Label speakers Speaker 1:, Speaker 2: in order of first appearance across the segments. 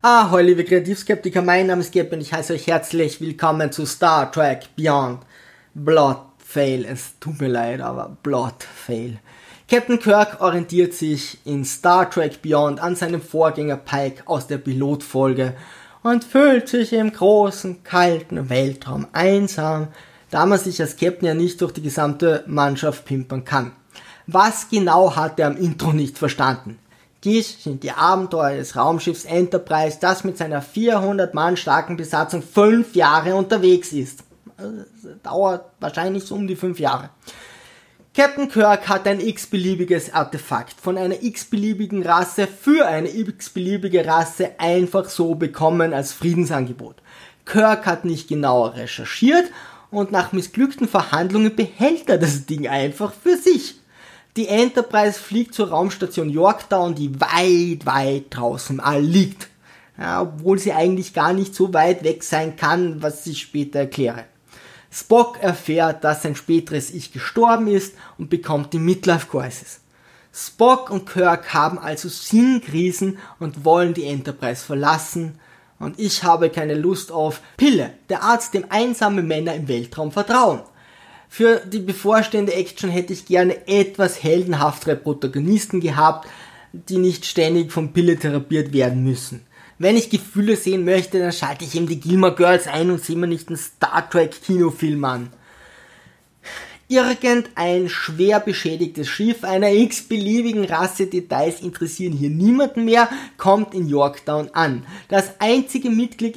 Speaker 1: Ahoi, liebe Kreativskeptiker, mein Name ist Geb und ich heiße euch herzlich willkommen zu Star Trek Beyond Blood Fail. Es tut mir leid, aber Blood Fail. Captain Kirk orientiert sich in Star Trek Beyond an seinem Vorgänger Pike aus der Pilotfolge und fühlt sich im großen, kalten Weltraum einsam, da man sich als Captain ja nicht durch die gesamte Mannschaft pimpern kann. Was genau hat er am Intro nicht verstanden? Dies sind die Abenteuer des Raumschiffs Enterprise, das mit seiner 400 Mann starken Besatzung fünf Jahre unterwegs ist. Das dauert wahrscheinlich so um die fünf Jahre. Captain Kirk hat ein x-beliebiges Artefakt von einer x-beliebigen Rasse für eine x-beliebige Rasse einfach so bekommen als Friedensangebot. Kirk hat nicht genauer recherchiert und nach missglückten Verhandlungen behält er das Ding einfach für sich. Die Enterprise fliegt zur Raumstation Yorktown, die weit, weit draußen All liegt. Ja, obwohl sie eigentlich gar nicht so weit weg sein kann, was ich später erkläre. Spock erfährt, dass sein späteres Ich gestorben ist und bekommt die Midlife Crisis. Spock und Kirk haben also Sinnkrisen und wollen die Enterprise verlassen. Und ich habe keine Lust auf Pille, der Arzt, dem einsame Männer im Weltraum vertrauen. Für die bevorstehende Action hätte ich gerne etwas heldenhaftere Protagonisten gehabt, die nicht ständig von Pille therapiert werden müssen. Wenn ich Gefühle sehen möchte, dann schalte ich eben die Gilmore Girls ein und sehe mir nicht einen Star Trek Kinofilm an. Irgendein schwer beschädigtes Schiff einer x-beliebigen Rasse, Details interessieren hier niemanden mehr, kommt in Yorktown an. Das einzige Mitglied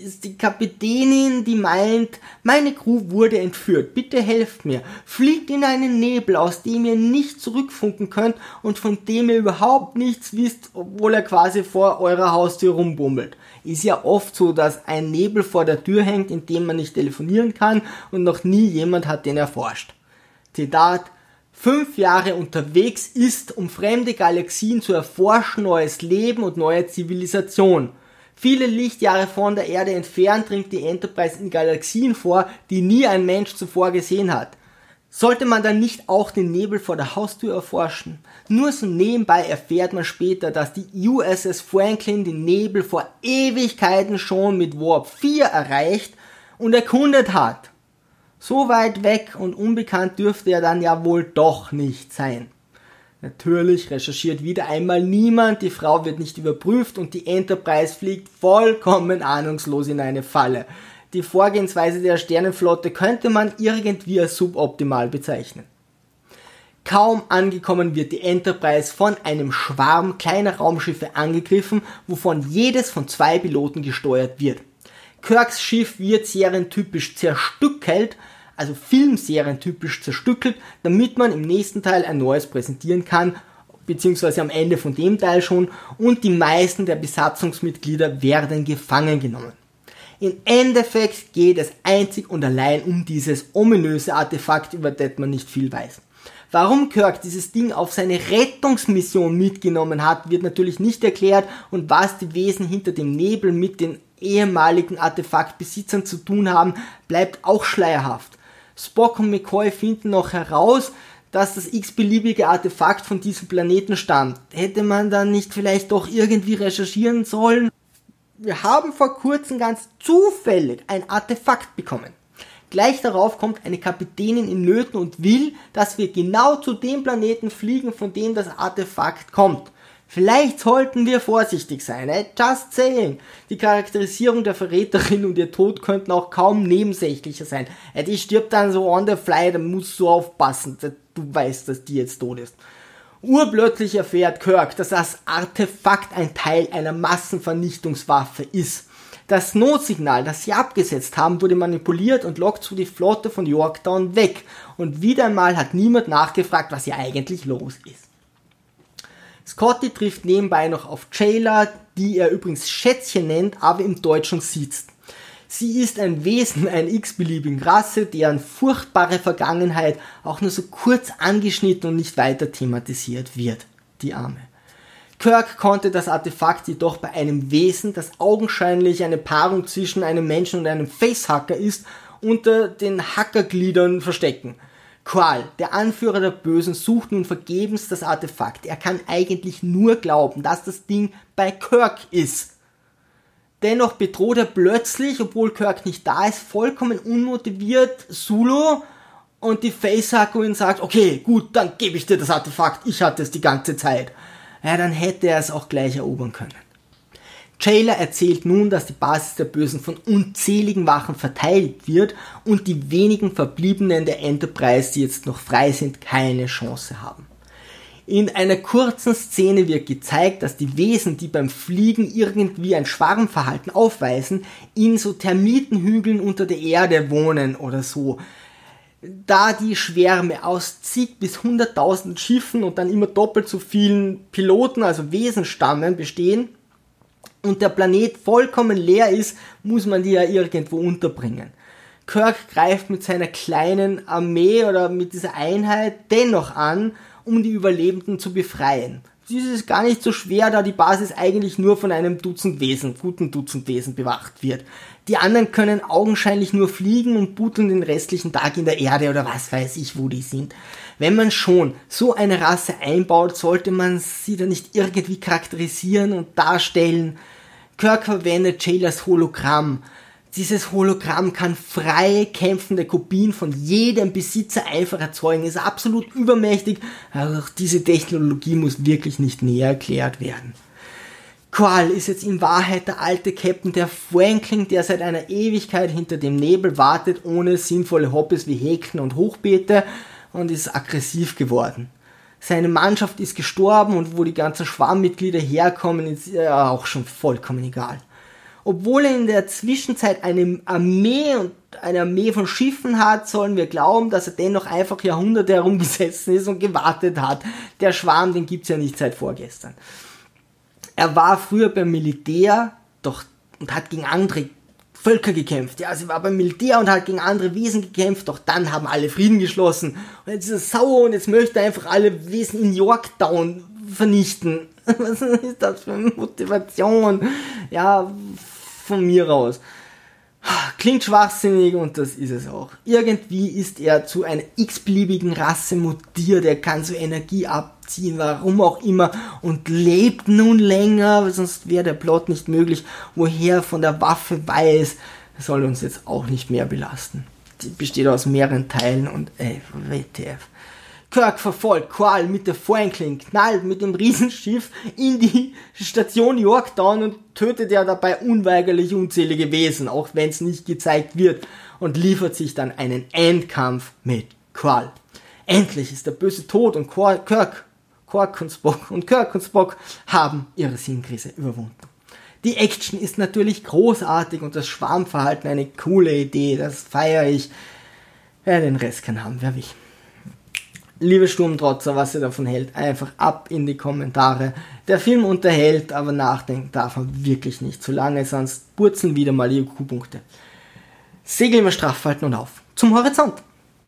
Speaker 1: ist die Kapitänin, die meint, meine Crew wurde entführt, bitte helft mir. Fliegt in einen Nebel, aus dem ihr nicht zurückfunken könnt und von dem ihr überhaupt nichts wisst, obwohl er quasi vor eurer Haustür rumbummelt. Ist ja oft so, dass ein Nebel vor der Tür hängt, in dem man nicht telefonieren kann und noch nie jemand hat den erforscht. Zitat, fünf Jahre unterwegs ist, um fremde Galaxien zu erforschen, neues Leben und neue Zivilisation. Viele Lichtjahre von der Erde entfernt dringt die Enterprise in Galaxien vor, die nie ein Mensch zuvor gesehen hat. Sollte man dann nicht auch den Nebel vor der Haustür erforschen? Nur so nebenbei erfährt man später, dass die USS Franklin den Nebel vor Ewigkeiten schon mit Warp 4 erreicht und erkundet hat. So weit weg und unbekannt dürfte er dann ja wohl doch nicht sein. Natürlich recherchiert wieder einmal niemand, die Frau wird nicht überprüft und die Enterprise fliegt vollkommen ahnungslos in eine Falle. Die Vorgehensweise der Sternenflotte könnte man irgendwie als suboptimal bezeichnen. Kaum angekommen wird die Enterprise von einem Schwarm kleiner Raumschiffe angegriffen, wovon jedes von zwei Piloten gesteuert wird. Kirks Schiff wird serientypisch zerstückelt also Filmserien typisch zerstückelt, damit man im nächsten Teil ein neues präsentieren kann, beziehungsweise am Ende von dem Teil schon, und die meisten der Besatzungsmitglieder werden gefangen genommen. Im Endeffekt geht es einzig und allein um dieses ominöse Artefakt, über das man nicht viel weiß. Warum Kirk dieses Ding auf seine Rettungsmission mitgenommen hat, wird natürlich nicht erklärt und was die Wesen hinter dem Nebel mit den ehemaligen Artefaktbesitzern zu tun haben, bleibt auch schleierhaft. Spock und McCoy finden noch heraus, dass das x-beliebige Artefakt von diesem Planeten stammt. Hätte man dann nicht vielleicht doch irgendwie recherchieren sollen? Wir haben vor kurzem ganz zufällig ein Artefakt bekommen. Gleich darauf kommt eine Kapitänin in Nöten und will, dass wir genau zu dem Planeten fliegen, von dem das Artefakt kommt. Vielleicht sollten wir vorsichtig sein, eh? just saying. Die Charakterisierung der Verräterin und ihr Tod könnten auch kaum nebensächlicher sein. Eh? Die stirbt dann so on the fly, da musst du aufpassen. Du weißt, dass die jetzt tot ist. Urplötzlich erfährt Kirk, dass das Artefakt ein Teil einer Massenvernichtungswaffe ist. Das Notsignal, das sie abgesetzt haben, wurde manipuliert und lockt so die Flotte von Yorktown weg. Und wieder einmal hat niemand nachgefragt, was hier eigentlich los ist. Scotty trifft nebenbei noch auf Jayla, die er übrigens Schätzchen nennt, aber im Deutschen sitzt. Sie ist ein Wesen einer x-beliebigen Rasse, deren furchtbare Vergangenheit auch nur so kurz angeschnitten und nicht weiter thematisiert wird. Die Arme. Kirk konnte das Artefakt jedoch bei einem Wesen, das augenscheinlich eine Paarung zwischen einem Menschen und einem Facehacker ist, unter den Hackergliedern verstecken. Qual, der Anführer der Bösen, sucht nun vergebens das Artefakt. Er kann eigentlich nur glauben, dass das Ding bei Kirk ist. Dennoch bedroht er plötzlich, obwohl Kirk nicht da ist, vollkommen unmotiviert Sulu und die Facehacker sagt, okay, gut, dann gebe ich dir das Artefakt, ich hatte es die ganze Zeit. Ja, dann hätte er es auch gleich erobern können. Jailer erzählt nun, dass die Basis der Bösen von unzähligen Wachen verteidigt wird und die wenigen Verbliebenen der Enterprise, die jetzt noch frei sind, keine Chance haben. In einer kurzen Szene wird gezeigt, dass die Wesen, die beim Fliegen irgendwie ein Schwarmverhalten aufweisen, in so Termitenhügeln unter der Erde wohnen oder so. Da die Schwärme aus zig bis hunderttausend Schiffen und dann immer doppelt so vielen Piloten, also Wesenstammen bestehen, und der Planet vollkommen leer ist, muss man die ja irgendwo unterbringen. Kirk greift mit seiner kleinen Armee oder mit dieser Einheit dennoch an, um die Überlebenden zu befreien. Dies ist gar nicht so schwer, da die Basis eigentlich nur von einem Dutzend Wesen, guten Dutzend Wesen bewacht wird. Die anderen können augenscheinlich nur fliegen und buteln den restlichen Tag in der Erde oder was weiß ich, wo die sind. Wenn man schon so eine Rasse einbaut, sollte man sie dann nicht irgendwie charakterisieren und darstellen. Kirk verwendet Jailers Hologramm. Dieses Hologramm kann frei kämpfende Kopien von jedem Besitzer einfach erzeugen. Ist absolut übermächtig. Also diese Technologie muss wirklich nicht näher erklärt werden. Qual ist jetzt in Wahrheit der alte Captain der Franklin, der seit einer Ewigkeit hinter dem Nebel wartet, ohne sinnvolle Hobbys wie Häkeln und Hochbeete und ist aggressiv geworden. Seine Mannschaft ist gestorben und wo die ganzen Schwarmmitglieder herkommen, ist ja auch schon vollkommen egal. Obwohl er in der Zwischenzeit eine Armee und eine Armee von Schiffen hat, sollen wir glauben, dass er dennoch einfach Jahrhunderte herumgesessen ist und gewartet hat. Der Schwarm, den gibt's ja nicht seit vorgestern. Er war früher beim Militär, doch und hat gegen andere Völker gekämpft. Ja, sie war beim Militär und hat gegen andere Wesen gekämpft, doch dann haben alle Frieden geschlossen. Und jetzt ist er sauer und jetzt möchte er einfach alle Wesen in Yorktown vernichten. Was ist das für eine Motivation? Ja, von mir aus. Klingt schwachsinnig und das ist es auch. Irgendwie ist er zu einer x-beliebigen Rasse mutiert, er kann so Energie abziehen, warum auch immer, und lebt nun länger, sonst wäre der Plot nicht möglich. Woher er von der Waffe weiß, soll uns jetzt auch nicht mehr belasten. Die besteht aus mehreren Teilen und ey, WTF. Kirk verfolgt Qual mit der Franklin, knallt mit dem Riesenschiff in die Station Yorktown und tötet ja dabei unweigerlich unzählige Wesen, auch wenn es nicht gezeigt wird, und liefert sich dann einen Endkampf mit Qual. Endlich ist der Böse tot und Kirk, Quark und Spock und Kirk und Spock haben ihre Sinnkrise überwunden. Die Action ist natürlich großartig und das Schwarmverhalten eine coole Idee, das feiere ich. Wer den Rest kann haben, wer will. Liebe Sturmtrotzer, was ihr davon hält, einfach ab in die Kommentare. Der Film unterhält, aber nachdenken darf man wirklich nicht zu lange, sonst purzeln wieder mal die IQ-Punkte. Segel immer straff halten und auf zum Horizont.